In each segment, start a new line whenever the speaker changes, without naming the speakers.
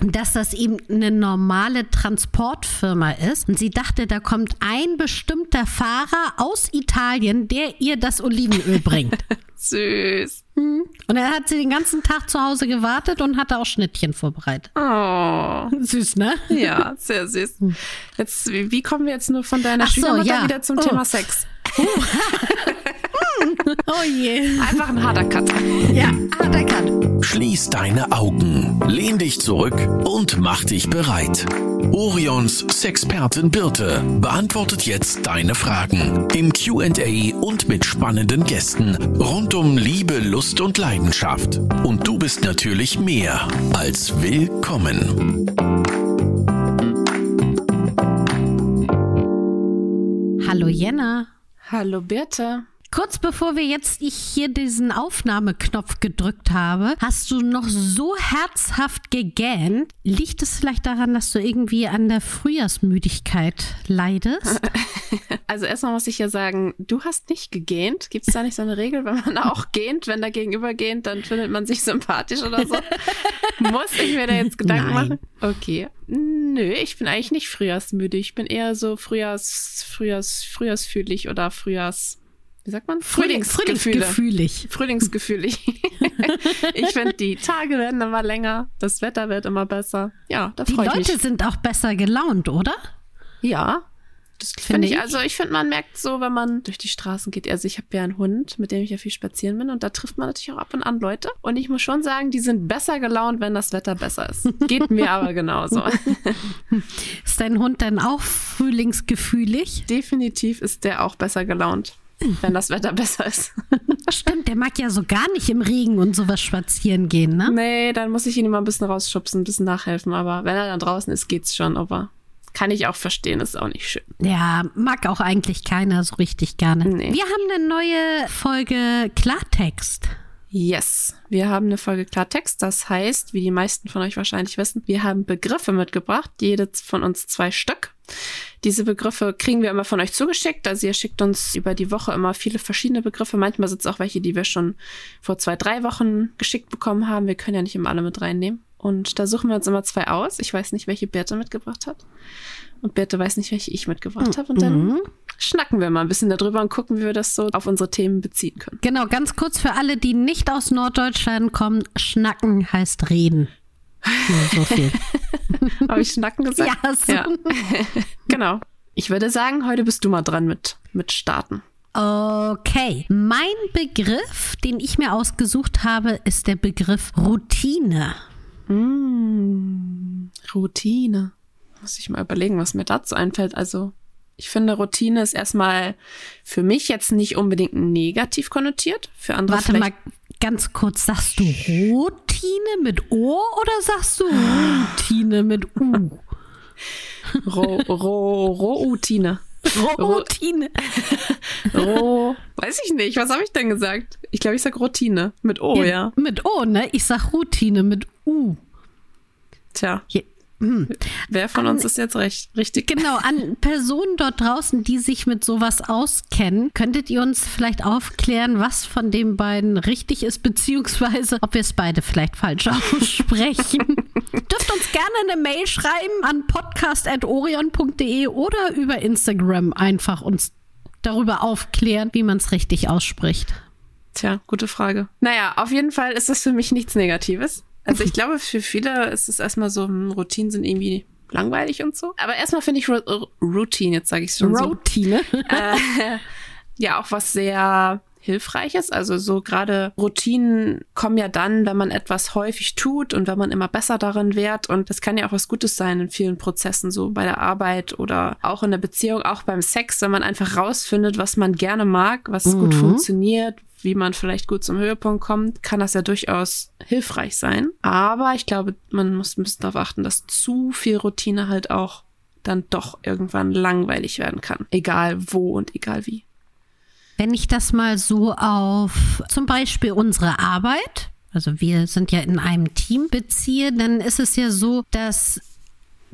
dass das eben eine normale Transportfirma ist. Und sie dachte, da kommt ein bestimmter Fahrer aus Italien, der ihr das Olivenöl bringt.
Süß.
Und dann hat sie den ganzen Tag zu Hause gewartet und hatte auch Schnittchen vorbereitet.
Oh.
Süß, ne?
Ja, sehr süß. Jetzt, wie, kommen wir jetzt nur von deiner
Ach so,
Schwiegermutter
ja.
wieder zum
Oh.
Thema Sex?
Oh je.
Einfach ein harter Cut.
Ja, hat er kann.
Schließ deine Augen, lehn dich zurück und mach dich bereit. Orions Sexpertin Birte beantwortet jetzt deine Fragen im Q&A und mit spannenden Gästen rund um Liebe, Lust und Leidenschaft. Und du bist natürlich mehr als willkommen.
Hallo Jenna.
Hallo Birte.
Kurz bevor wir jetzt ich hier diesen Aufnahmeknopf gedrückt habe, hast du noch so herzhaft gegähnt. Liegt es vielleicht daran, dass du irgendwie an der Frühjahrsmüdigkeit leidest?
Also erstmal muss ich ja sagen, du hast nicht gegähnt. Gibt es da nicht so eine Regel, wenn man auch gähnt, wenn da gegenüber gähnt, dann findet man sich sympathisch oder so? muss ich mir da jetzt Gedanken
Nein.
machen? Okay. Nö, ich bin eigentlich nicht frühjahrsmüde. Ich bin eher so Frühjahrs, Frühjahrs, Frühjahrsfühlig oder Frühjahrs, wie sagt man? Frühlingsgefühle.
Frühlingsgefühlig.
Frühlingsgefühlig. ich finde, die Tage werden immer länger, das Wetter wird immer besser. Ja, da
Die
freue ich
Leute
mich.
sind auch besser gelaunt, oder?
Ja, das finde
Finde
ich. Also ich finde, man merkt so, wenn man durch die Straßen geht. Also ich habe ja einen Hund, mit dem ich ja viel spazieren bin und da trifft man natürlich auch ab und an Leute. Und ich muss schon sagen, die sind besser gelaunt, wenn das Wetter besser ist. Geht mir aber genauso.
Ist dein Hund dann auch frühlingsgefühlig?
Definitiv ist der auch besser gelaunt, wenn das Wetter besser ist.
Stimmt, der mag ja so gar nicht im Regen und sowas spazieren gehen, ne?
Nee, dann muss ich ihn immer ein bisschen rausschubsen, ein bisschen nachhelfen. Aber wenn er dann draußen ist, geht's schon. Aber kann ich auch verstehen, ist auch nicht schön.
Ja, mag auch eigentlich keiner so richtig gerne.
Nee.
Wir haben eine neue Folge Klartext.
Yes, wir haben eine Folge Klartext. Das heißt, wie die meisten von euch wahrscheinlich wissen, wir haben Begriffe mitgebracht, jede von uns zwei Stück. Diese Begriffe kriegen wir immer von euch zugeschickt. Also ihr schickt uns über die Woche immer viele verschiedene Begriffe. Manchmal sind es auch welche, die wir schon vor zwei, drei Wochen geschickt bekommen haben. Wir können ja nicht immer alle mit reinnehmen. Und da suchen wir uns immer zwei aus. Ich weiß nicht, welche Berthe mitgebracht hat. Und Berthe weiß nicht, welche ich mitgebracht habe. Und dann schnacken wir mal ein bisschen darüber und gucken, wie wir das so auf unsere Themen beziehen können.
Genau, ganz kurz für alle, die nicht aus Norddeutschland kommen, schnacken heißt reden. Nur so viel.
Habe ich Schnacken gesagt?
Ja, du.
ja. genau. Ich würde sagen, heute bist du mal dran mit, mit Starten.
Okay, mein Begriff, den ich mir ausgesucht habe, ist der Begriff Routine.
Routine. Muss ich mal überlegen, was mir dazu einfällt. Also, ich finde, Routine ist erstmal für mich jetzt nicht unbedingt negativ konnotiert. Für andere
Warte
vielleicht.
mal ganz kurz, sagst du Routine mit O oder sagst du Routine mit U?
Ro, ro, Routine.
Routine.
Ro, weiß ich nicht. Was habe ich denn gesagt? Ich glaube, ich sag Routine. Mit O, ja.
Mit O, ne? Ich sag Routine mit U.
Tja,
Je-.
wer von uns ist jetzt recht, richtig?
Genau, an Personen dort draußen, die sich mit sowas auskennen, könntet ihr uns vielleicht aufklären, was von den beiden richtig ist, beziehungsweise ob wir es beide vielleicht falsch aussprechen. Dürft uns gerne eine Mail schreiben an podcast.orion.de oder über Instagram einfach uns darüber aufklären, wie man es richtig ausspricht.
Tja, gute Frage. Naja, auf jeden Fall ist das für mich nichts Negatives. Also ich glaube, für viele ist es erstmal so, hm, Routinen sind irgendwie langweilig und so. Aber erstmal finde ich Routine, jetzt sage ich schon so,
Routine.
äh, ja auch was sehr hilfreiches. Also so gerade Routinen kommen ja dann, wenn man etwas häufig tut und wenn man immer besser darin wird. Und das kann ja auch was Gutes sein in vielen Prozessen, so bei der Arbeit oder auch in der Beziehung, auch beim Sex, wenn man einfach rausfindet, was man gerne mag, was gut funktioniert, wie man vielleicht gut zum Höhepunkt kommt, kann das ja durchaus hilfreich sein. Aber ich glaube, man muss ein bisschen darauf achten, dass zu viel Routine halt auch dann doch irgendwann langweilig werden kann. Egal wo und egal wie.
Wenn ich das mal so auf zum Beispiel unsere Arbeit, also wir sind ja in einem Team beziehe, dann ist es ja so, dass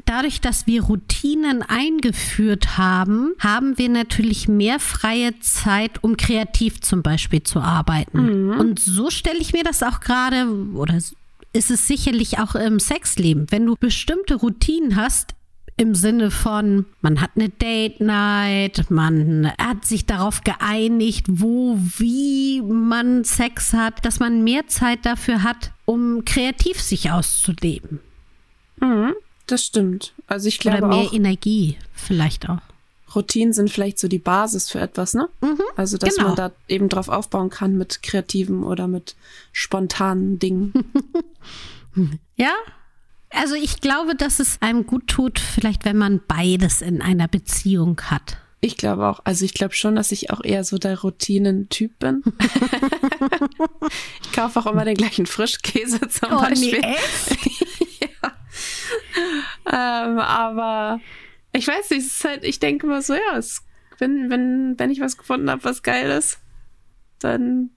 dadurch, dass wir Routinen eingeführt haben, haben wir natürlich mehr freie Zeit, um kreativ zum Beispiel zu arbeiten. Und so stelle ich mir das auch gerade oder ist es sicherlich auch im Sexleben. Wenn du bestimmte Routinen hast, im Sinne von, man hat eine Date Night, man hat sich darauf geeinigt, wo, wie man Sex hat, dass man mehr Zeit dafür hat, um kreativ sich auszuleben.
Mhm, das stimmt. Also ich glaube
Oder mehr
auch,
Energie vielleicht auch.
Routinen sind vielleicht so die Basis für etwas, ne?
Mhm,
also dass
genau.
man da eben drauf aufbauen kann mit kreativen oder mit spontanen Dingen.
Ja? Also ich glaube, dass es einem gut tut, vielleicht wenn man beides in einer Beziehung hat.
Ich glaube auch. Also ich glaube schon, dass ich auch eher so der Routinen-Typ bin. ich kaufe auch immer den gleichen Frischkäse zum Beispiel.
echt?
Ähm, aber ich weiß nicht, es ist halt, ich denke mal so, ja, es, wenn, wenn, wenn ich was gefunden habe, was geil ist, dann.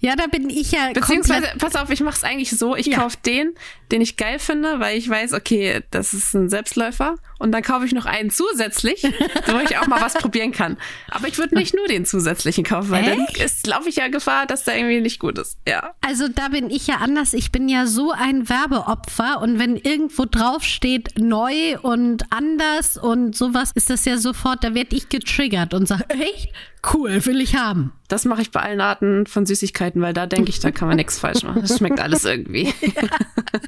Ja, da bin ich ja
Beziehungsweise, pass auf, ich mache es eigentlich so, ich
Ja.
kaufe den, den ich geil finde, weil ich weiß, okay, das ist ein Selbstläufer. Und dann kaufe ich noch einen zusätzlich, wo ich auch mal was probieren kann. Aber ich würde nicht nur den zusätzlichen kaufen, weil dann
Echt?
ist- laufe ich ja Gefahr, dass der irgendwie nicht gut ist. Ja.
Also da bin ich ja anders. Ich bin ja so ein Werbeopfer und wenn irgendwo drauf steht neu und anders und sowas, ist das ja sofort, da werde ich getriggert und sage, echt? Cool, will ich haben.
Das mache ich bei allen Arten von Süßigkeiten, weil da denke ich, da kann man nichts falsch machen. Das schmeckt alles irgendwie.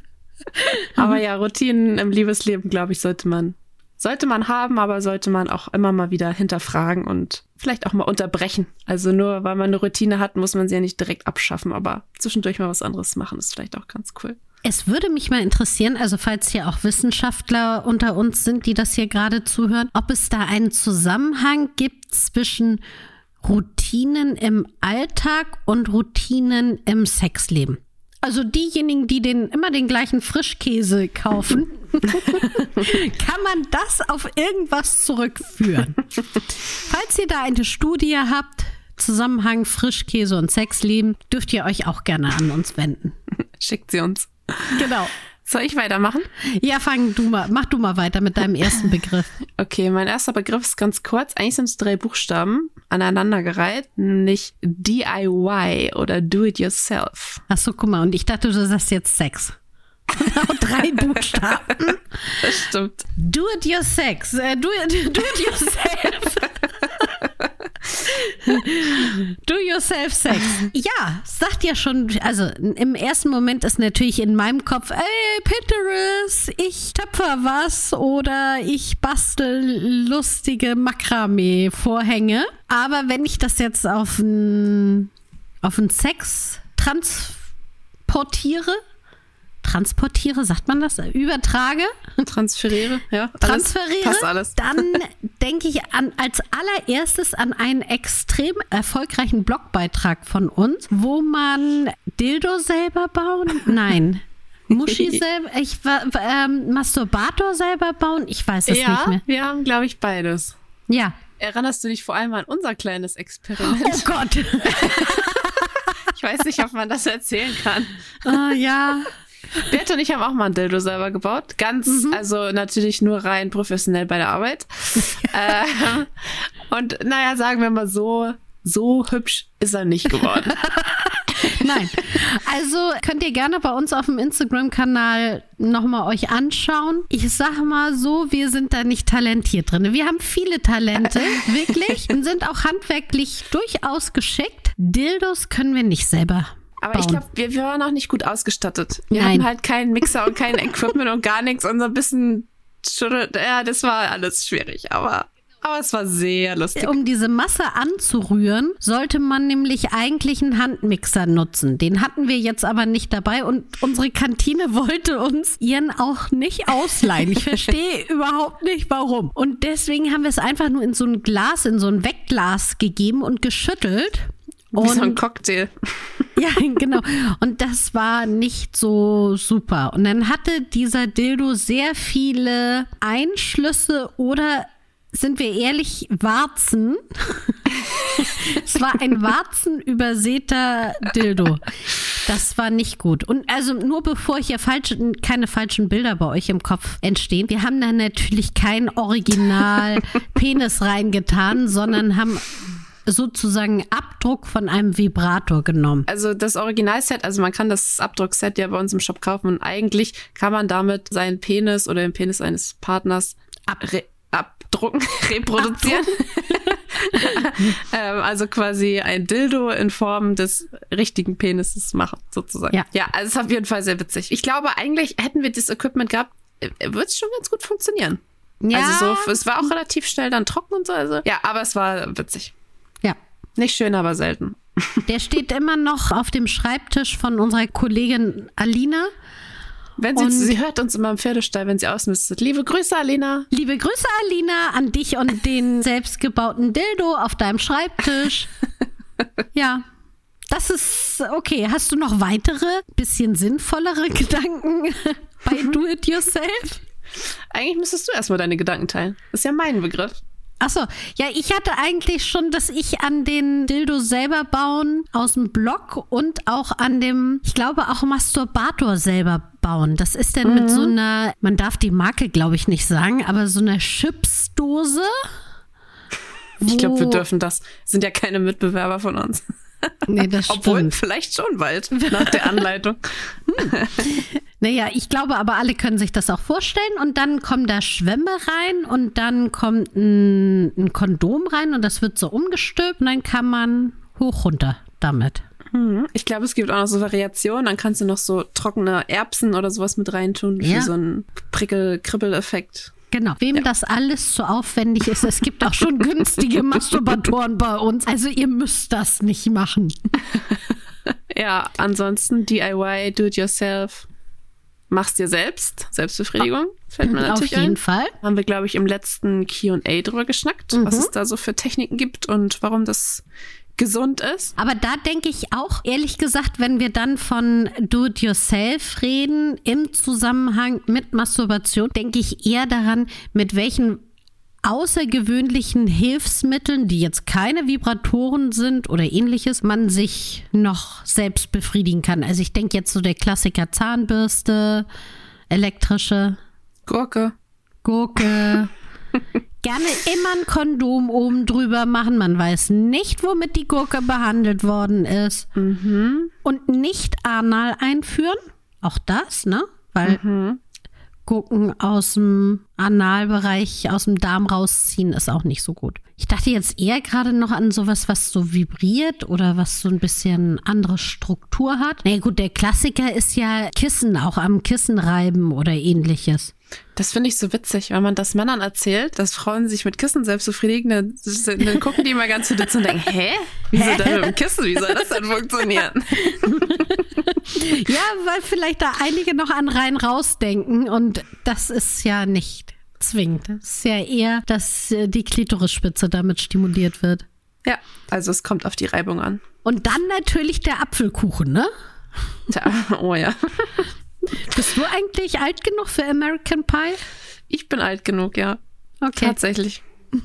aber ja, Routinen im Liebesleben, glaube ich, sollte man, sollte man haben, aber sollte man auch immer mal wieder hinterfragen und vielleicht auch mal unterbrechen. Also nur weil man eine Routine hat, muss man sie ja nicht direkt abschaffen, aber zwischendurch mal was anderes machen, ist vielleicht auch ganz cool.
Es würde mich mal interessieren, also falls hier auch Wissenschaftler unter uns sind, die das hier gerade zuhören, ob es da einen Zusammenhang gibt zwischen Routinen im Alltag und Routinen im Sexleben. Also diejenigen, die den immer den gleichen Frischkäse kaufen, kann man das auf irgendwas zurückführen. Falls ihr da eine Studie habt, Zusammenhang Frischkäse und Sexleben, dürft ihr euch auch gerne an uns wenden.
Schickt sie uns.
Genau.
Soll ich weitermachen?
Ja, fang du mal, mach du mal weiter mit deinem ersten Begriff.
Okay, mein erster Begriff ist ganz kurz. Eigentlich sind es drei Buchstaben aneinandergereiht, nämlich DIY oder Do It Yourself.
Ach so, guck mal, und ich dachte, du sagst jetzt Sex. Genau, drei Buchstaben.
Das stimmt.
Do it your sex. Äh, do, it, do it yourself. Do yourself Sex. Ja, sagt ja schon, also im ersten Moment ist natürlich in meinem Kopf, ey, Pinterest, ich töpfer was oder ich bastel lustige Makramee-Vorhänge. Aber wenn ich das jetzt auf ein, auf Sex transportiere, transportiere, sagt man das? Übertrage?
Transferiere, ja.
Transferiere,
Passt alles.
dann denke ich an, als allererstes an einen extrem erfolgreichen Blogbeitrag von uns, wo man Dildo selber bauen? Nein. Muschi selber, ich ähm, Masturbator selber bauen? Ich weiß es nicht
ja,
mehr.
wir haben, glaube ich, beides.
Ja.
Erinnerst du dich vor allem an unser kleines Experiment?
Oh Gott.
Ich weiß nicht, ob man das erzählen kann.
Ah, ja.
Bert und ich haben auch mal ein Dildo selber gebaut. Ganz,
Mhm.
also natürlich nur rein professionell bei der Arbeit. ähm, und naja, sagen wir mal so, so hübsch ist er nicht geworden.
Nein. Also könnt ihr gerne bei uns auf dem Instagram-Kanal nochmal euch anschauen. Ich sag mal so, wir sind da nicht talentiert drin. Wir haben viele Talente, wirklich, und sind auch handwerklich durchaus geschickt. Dildos können wir nicht selber.
Aber ich
bauen.
glaube, wir, wir waren auch nicht gut ausgestattet. Wir
Nein.
hatten halt keinen Mixer und kein Equipment und gar nichts und so ein bisschen, ja, das war alles schwierig, aber, aber es war sehr lustig.
Um diese Masse anzurühren, sollte man nämlich eigentlich einen Handmixer nutzen. Den hatten wir jetzt aber nicht dabei und unsere Kantine wollte uns ihren auch nicht ausleihen. Ich verstehe überhaupt nicht warum. Und deswegen haben wir es einfach nur in so ein Glas, in so ein Wegglas gegeben und geschüttelt.
Wie so ein
Und
Cocktail.
ja, genau. Und das war nicht so super. Und dann hatte dieser Dildo sehr viele Einschlüsse oder sind wir ehrlich, Warzen. es war ein warzenübersäter Dildo. Das war nicht gut. Und also nur bevor hier falsche, keine falschen Bilder bei euch im Kopf entstehen, wir haben da natürlich kein Original Penis reingetan, sondern haben sozusagen Abdruck von einem Vibrator genommen.
Also das Originalset, also man kann das Abdruckset ja bei uns im Shop kaufen und eigentlich kann man damit seinen Penis oder den Penis eines Partners re abdrucken, reproduzieren. ähm, also quasi ein Dildo in Form des richtigen Penises machen, sozusagen.
Ja.
ja, also es ist auf jeden Fall sehr witzig. Ich glaube, eigentlich hätten wir das Equipment gehabt, äh, würde es schon ganz gut funktionieren.
Ja.
Also so, es war auch relativ schnell dann trocken und so. Also ja, aber es war witzig. Nicht schön, aber selten.
Der steht immer noch auf dem Schreibtisch von unserer Kollegin Alina.
Wenn sie,
Und-
sie hört uns immer im Pferdestall, wenn sie ausmistet. Liebe Grüße, Alina.
Liebe Grüße, Alina, an dich und den selbstgebauten Dildo auf deinem Schreibtisch. Ja, das ist okay. Hast du noch weitere, bisschen sinnvollere Gedanken bei Do It Yourself?
Eigentlich müsstest du erstmal deine Gedanken teilen. Das ist ja mein Begriff.
Achso, ja, ich hatte eigentlich schon, dass ich an den Dildo selber bauen aus dem Blog und auch an dem, ich glaube auch Masturbator selber bauen. Das ist dann mit so einer, man darf die Marke glaube ich nicht sagen, aber so einer Chipsdose.
Ich glaube, wir dürfen das. Sind ja keine Mitbewerber von uns.
Nee, das
Obwohl,
stimmt.
vielleicht schon bald, nach der Anleitung.
Naja, ich glaube aber, alle können sich das auch vorstellen. Und dann kommen da Schwämme rein und dann kommt ein, ein Kondom rein und das wird so umgestülpt und dann kann man hoch runter damit.
Mhm. Ich glaube, es gibt auch noch so Variationen. Dann kannst du noch so trockene Erbsen oder sowas mit reintun
Ja.
für so einen Prickel-Kribbel-Effekt.
Genau. Wem das alles zu aufwendig ist, es gibt auch schon günstige Masturbatoren bei uns. Also ihr müsst das nicht machen.
Ja, ansonsten DIY, do it yourself. Mach's dir selbst. Selbstbefriedigung. Fällt mir
Auf
natürlich
jeden
ein.
Fall.
Haben wir, glaube ich, im letzten QA drüber geschnackt, was
Mhm.
es da so für Techniken gibt und warum das gesund ist.
Aber da denke ich auch, ehrlich gesagt, wenn wir dann von Do-it-yourself reden im Zusammenhang mit Masturbation, denke ich eher daran, mit welchen außergewöhnlichen Hilfsmitteln, die jetzt keine Vibratoren sind oder ähnliches, man sich noch selbst befriedigen kann. Also ich denke jetzt so der Klassiker Zahnbürste, elektrische
Gurke.
Gurke. Gerne immer ein Kondom oben drüber machen. Man weiß nicht, womit die Gurke behandelt worden ist. Und nicht anal einführen. Auch das, ne? Weil Gurken aus dem Analbereich, aus dem Darm rausziehen, ist auch nicht so gut. Ich dachte jetzt eher gerade noch an sowas, was so vibriert oder was so ein bisschen andere Struktur hat. Na ja, gut, der Klassiker ist ja Kissen, auch am Kissen reiben oder ähnliches.
Das finde ich so witzig, wenn man das Männern erzählt, dass Frauen sich mit Kissen selbst befriedigen, dann, dann gucken die mal ganz verdutzt und denken, hä? Wieso denn mit dem Kissen? Wie soll das denn funktionieren?
Ja, weil vielleicht da einige noch an rein rausdenken und das ist ja nicht zwingend. Das ist ja eher, dass die Klitorisspitze damit stimuliert wird.
Ja, also es kommt auf die Reibung an.
Und dann natürlich der Apfelkuchen, ne?
Tja, oh ja.
Bist du eigentlich alt genug für American Pie?
Ich bin alt genug, ja.
Okay.
Tatsächlich.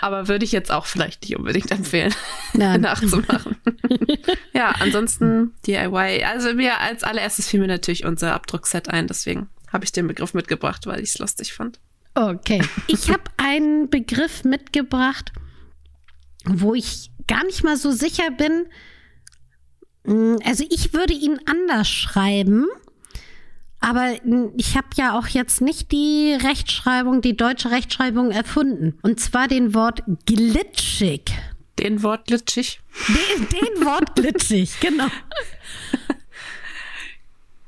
Aber würde ich jetzt auch vielleicht nicht unbedingt empfehlen,
Nein.
nachzumachen. ja, ansonsten DIY. Also mir als allererstes fiel mir natürlich unser Abdruckset ein, deswegen habe ich den Begriff mitgebracht, weil ich es lustig fand.
Okay. Ich habe einen Begriff mitgebracht, wo ich gar nicht mal so sicher bin. Mm, Also ich würde ihn anders schreiben, aber ich habe ja auch jetzt nicht die Rechtschreibung, die deutsche Rechtschreibung erfunden. Und zwar den Wort glitschig.
Den Wort glitschig.
Den, den Wort glitschig, genau.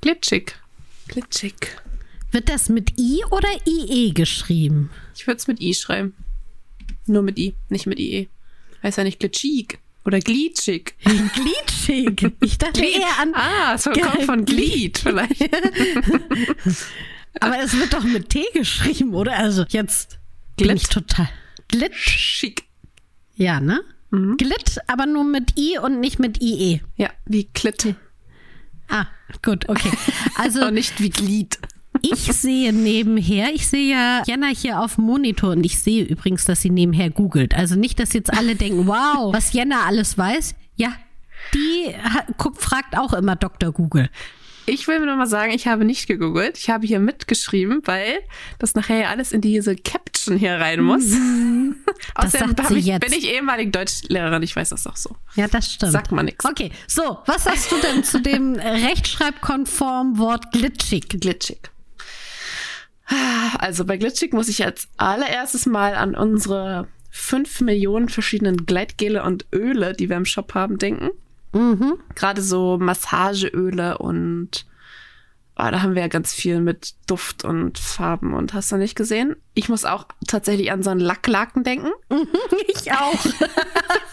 Glitschig. Glitschig.
Wird das mit I oder IE geschrieben?
Ich würde es mit I schreiben. Nur mit I, nicht mit IE. Heißt ja nicht glitschig oder glitschig.
Glitschig. Ich dachte eher an.
Ah, es kommt von Glied vielleicht.
Aber es wird doch mit T geschrieben, oder? Also jetzt bin
Glit.
ich total. Glit.
Schick.
Ja, ne?
Mhm.
Glit, aber nur mit I und nicht mit IE.
Ja, wie Klit.
Ah, gut, okay. Also
Und nicht wie Glied.
Ich sehe nebenher, ich sehe ja Jana hier auf dem Monitor und ich sehe übrigens, dass sie nebenher googelt. Also nicht, dass jetzt alle denken, wow, was Jana alles weiß. Ja, die guckt, fragt auch immer Dr. Google.
Ich will nur mal sagen, ich habe nicht gegoogelt. Ich habe hier mitgeschrieben, weil das nachher ja alles in diese Caption hier rein muss.
Das
Außerdem ich,
jetzt.
bin ich ehemalige Deutschlehrerin, ich weiß das doch so.
Ja, das stimmt.
Sagt man nix.
Okay, so, was hast du denn zu dem rechtschreibkonform Wort glitschig?
Glitschig. Also bei Glitschig muss ich als allererstes mal an unsere fünf Millionen verschiedenen Gleitgele und Öle, die wir im Shop haben, denken.
Mhm.
Gerade so Massageöle und oh, da haben wir ja ganz viel mit Duft und Farben und hast du nicht gesehen? Ich muss auch tatsächlich an so einen Lacklaken denken.
Ich auch.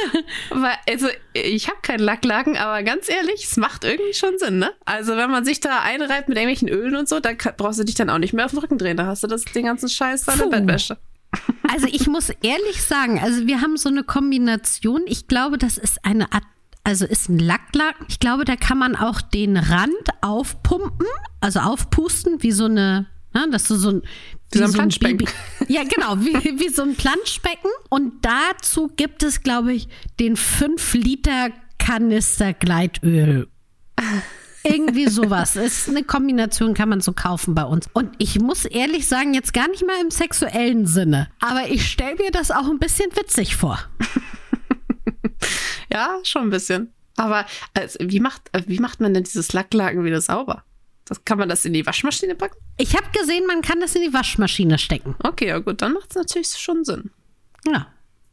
Also, ich habe keinen Lacklaken, aber ganz ehrlich, es macht irgendwie schon Sinn, ne? Also, wenn man sich da einreibt mit irgendwelchen Ölen und so, dann brauchst du dich dann auch nicht mehr auf den Rücken drehen. Da hast du das, den ganzen Scheiß deiner. Bettwäsche.
Also ich muss ehrlich sagen, also wir haben so eine Kombination. Ich glaube, das ist eine Art, also ist ein Lacklaken. Ich glaube, da kann man auch den Rand aufpumpen, also aufpusten, wie so eine, ne, dass du so ein
Wie so ein Planschbecken.
Baby- Ja, genau, wie, wie so ein Planschbecken. Und dazu gibt es, glaube ich, den 5 Liter Kanister Gleitöl. Irgendwie sowas. Ist eine Kombination, kann man so kaufen bei uns. Und ich muss ehrlich sagen, jetzt gar nicht mal im sexuellen Sinne. Aber ich stelle mir das auch ein bisschen witzig vor.
Ja, schon ein bisschen. Aber also, wie, macht, äh, wie macht man denn dieses Lacklaken wieder sauber? Das, kann man das in die Waschmaschine packen?
Ich habe gesehen, man kann das in die Waschmaschine stecken.
Okay, ja gut, dann macht es natürlich schon Sinn.
Ja.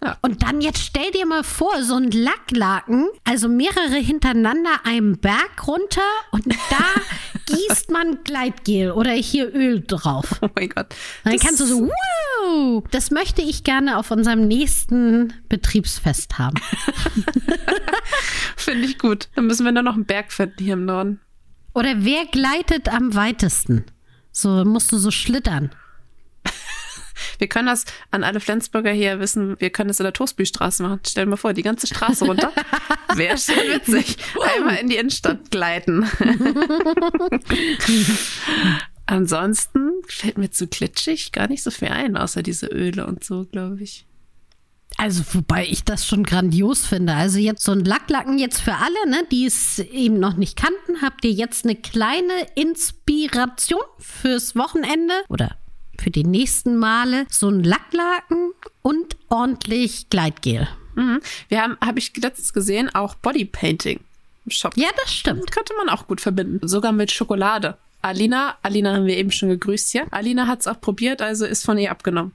Ja.
Und dann jetzt stell dir mal vor, so ein Lacklaken, also mehrere hintereinander einen Berg runter und da gießt man Gleitgel oder hier Öl drauf.
Oh mein Gott.
Dann kannst du so, wow, das möchte ich gerne auf unserem nächsten Betriebsfest haben.
Finde ich gut. Dann müssen wir nur noch einen Berg finden hier im Norden.
Oder wer gleitet am weitesten? So musst du so schlittern.
Wir können das an alle Flensburger hier wissen, wir können das in der Toastbüstraße machen. Stell dir mal vor, die ganze Straße runter. Wäre schon witzig. Einmal in die Innenstadt gleiten. Ansonsten fällt mir zu glitschig gar nicht so viel ein, außer diese Öle und so, glaube ich.
Also, wobei ich das schon grandios finde. Also jetzt so ein Lacklacken jetzt für alle, ne, die es eben noch nicht kannten, habt ihr jetzt eine kleine Inspiration fürs Wochenende oder für die nächsten Male. So ein Lacklaken und ordentlich Gleitgel.
Mhm. Wir haben, habe ich letztens gesehen, auch Bodypainting im Shop.
Ja, das stimmt.
Könnte man auch gut verbinden. Sogar mit Schokolade. Alina, Alina haben wir eben schon gegrüßt hier. Alina hat es auch probiert, also ist von ihr abgenommen.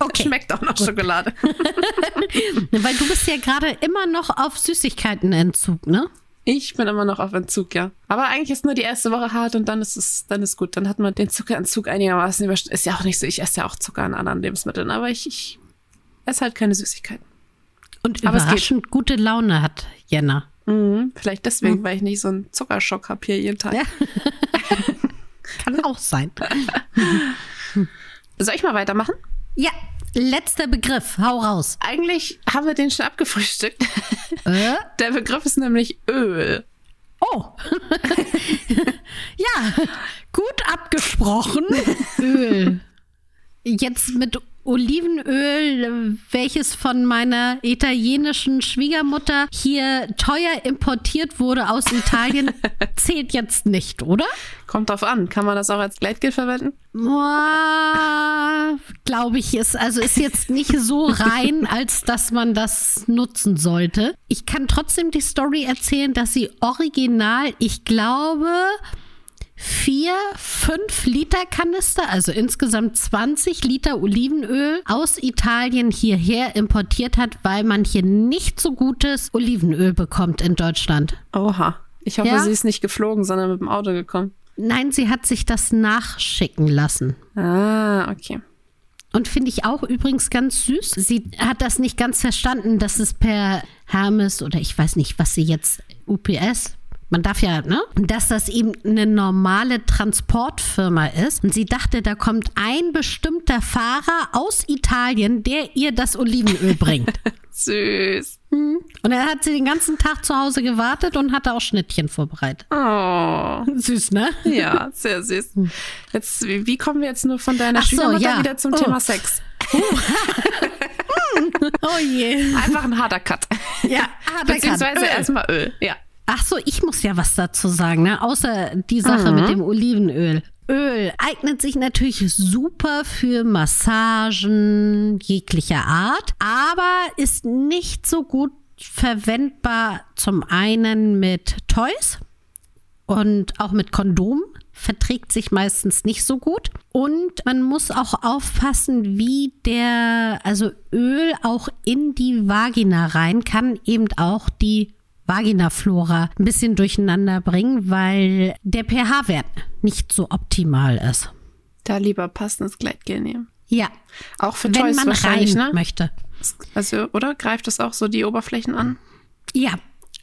Okay.
Schmeckt auch noch Schokolade.
Weil du bist ja gerade immer noch auf Süßigkeitenentzug, ne?
Ich bin immer noch auf Entzug, ja. Aber eigentlich ist nur die erste Woche hart und dann ist es, dann ist gut. Dann hat man den Zuckerentzug einigermaßen überstanden. Ist ja auch nicht so, ich esse ja auch Zucker an anderen Lebensmitteln, aber ich, ich esse halt keine Süßigkeiten.
Und
Aber es geht.
überraschend gute Laune hat Jenna.
Mhm. Vielleicht deswegen, weil ich nicht so einen Zuckerschock habe hier jeden Tag.
Ja. Kann auch sein.
Soll ich mal weitermachen?
Ja, letzter Begriff. Hau raus.
Eigentlich haben wir den schon abgefrühstückt.
Äh?
Der Begriff ist nämlich Öl.
Oh. ja, gut abgesprochen. Öl. Jetzt mit Olivenöl, welches von meiner italienischen Schwiegermutter hier teuer importiert wurde aus Italien, zählt jetzt nicht, oder?
Kommt drauf an. Kann man das auch als Gleitgel verwenden?
Glaube ich, ist also ist jetzt nicht so rein, als dass man das nutzen sollte. Ich kann trotzdem die Story erzählen, dass sie original, ich glaube, vier, fünf Liter Kanister, also insgesamt 20 Liter Olivenöl aus Italien hierher importiert hat, weil man hier nicht so gutes Olivenöl bekommt in Deutschland.
Oha. Ich hoffe,
Ja?
sie ist nicht geflogen, sondern mit dem Auto gekommen.
Nein, sie hat sich das nachschicken lassen.
Ah, okay.
Und finde ich auch übrigens ganz süß. Sie hat das nicht ganz verstanden, dass es per Hermes oder ich weiß nicht, was sie jetzt, UPS, man darf ja, ne? Dass das eben eine normale Transportfirma ist. Und sie dachte, da kommt ein bestimmter Fahrer aus Italien, der ihr das Olivenöl bringt.
Süß.
Und dann hat sie den ganzen Tag zu Hause gewartet und hatte auch Schnittchen vorbereitet.
Oh.
Süß, ne?
Ja, sehr süß. Jetzt, wie, kommen wir jetzt nur von deiner
Ach so,
Schwiegermutter
ja.
wieder zum
Oh.
Thema Sex?
Oh je.
Einfach ein harter Cut.
Ja, harter Cut.
Beziehungsweise erstmal Öl. Ja.
Ach so, ich muss ja was dazu sagen, ne? Außer die Sache mhm. mit dem Olivenöl. Öl eignet sich natürlich super für Massagen jeglicher Art, aber ist nicht so gut verwendbar zum einen mit Toys und auch mit Kondom verträgt sich meistens nicht so gut. Und man muss auch aufpassen, wie der, also Öl auch in die Vagina rein kann, eben auch die Vaginaflora ein bisschen durcheinander bringen, weil der pH-Wert nicht so optimal ist.
Da lieber passendes Gleitgel nehmen.
Ja.
Auch für Wenn Toys man wahrscheinlich, rein
ne? möchte.
Also, oder? Greift das auch so die Oberflächen an?
Ja,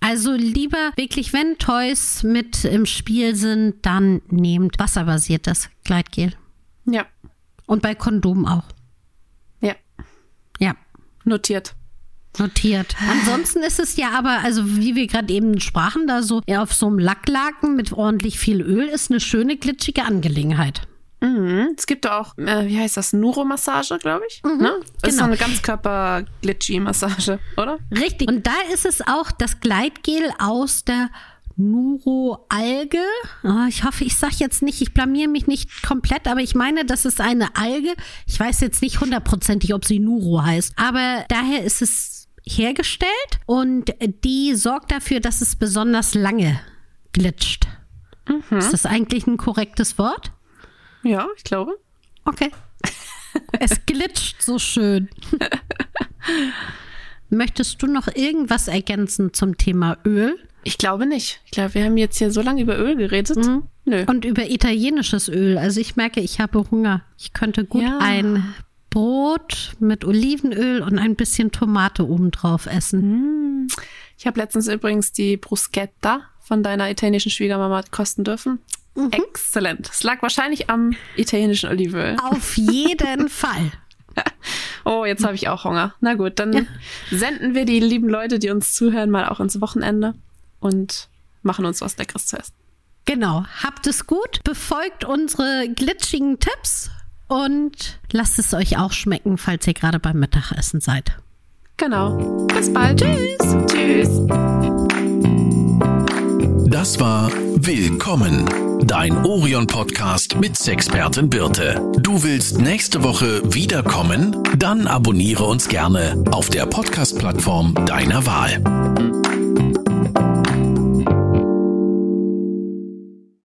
also lieber wirklich, wenn Toys mit im Spiel sind, dann nehmt wasserbasiertes Gleitgel.
Ja.
Und bei Kondomen auch.
Ja.
Ja.
Notiert.
Notiert. Ansonsten ist es ja aber, also wie wir gerade eben sprachen, da so auf so einem Lacklaken mit ordentlich viel Öl ist eine schöne glitschige Angelegenheit.
Mhm. Es gibt auch, äh, wie heißt das, Neuromassage, glaube ich. Mhm, ne? Das genau. ist so eine Ganzkörper-Glitchy-Massage, oder?
Richtig. Und da ist es auch das Gleitgel aus der Nuro-Alge. Oh, ich hoffe, ich sage jetzt nicht, ich blamier mich nicht komplett, aber ich meine, das ist eine Alge. Ich weiß jetzt nicht hundertprozentig, ob sie Nuro heißt, aber daher ist es hergestellt und die sorgt dafür, dass es besonders lange glitscht. Mhm. Ist das eigentlich ein korrektes Wort?
Ja, ich glaube.
Okay. es glitscht so schön. Möchtest du noch irgendwas ergänzen zum Thema Öl?
Ich glaube nicht. Ich glaube, wir haben jetzt hier so lange über Öl geredet. Mhm.
Nö. Und über italienisches Öl. Also ich merke, ich habe Hunger. Ich könnte gut ja. ein Brot mit Olivenöl und ein bisschen Tomate obendrauf essen.
Mhm. Ich habe letztens übrigens die Bruschetta von deiner italienischen Schwiegermama kosten dürfen. Mhm. Exzellent. Es lag wahrscheinlich am italienischen Olivenöl.
Auf jeden Fall.
Oh, jetzt habe ich auch Hunger. Na gut, dann ja. senden wir die lieben Leute, die uns zuhören, mal auch ins Wochenende und machen uns was Leckeres zu essen.
Genau. Habt es gut, befolgt unsere glitschigen Tipps und lasst es euch auch schmecken, falls ihr gerade beim Mittagessen seid.
Genau. Bis bald. Tschüss. Tschüss.
Das war Willkommen, dein Orion-Podcast mit Sexpertin Birte. Du willst nächste Woche wiederkommen? Dann abonniere uns gerne auf der Podcast-Plattform deiner Wahl.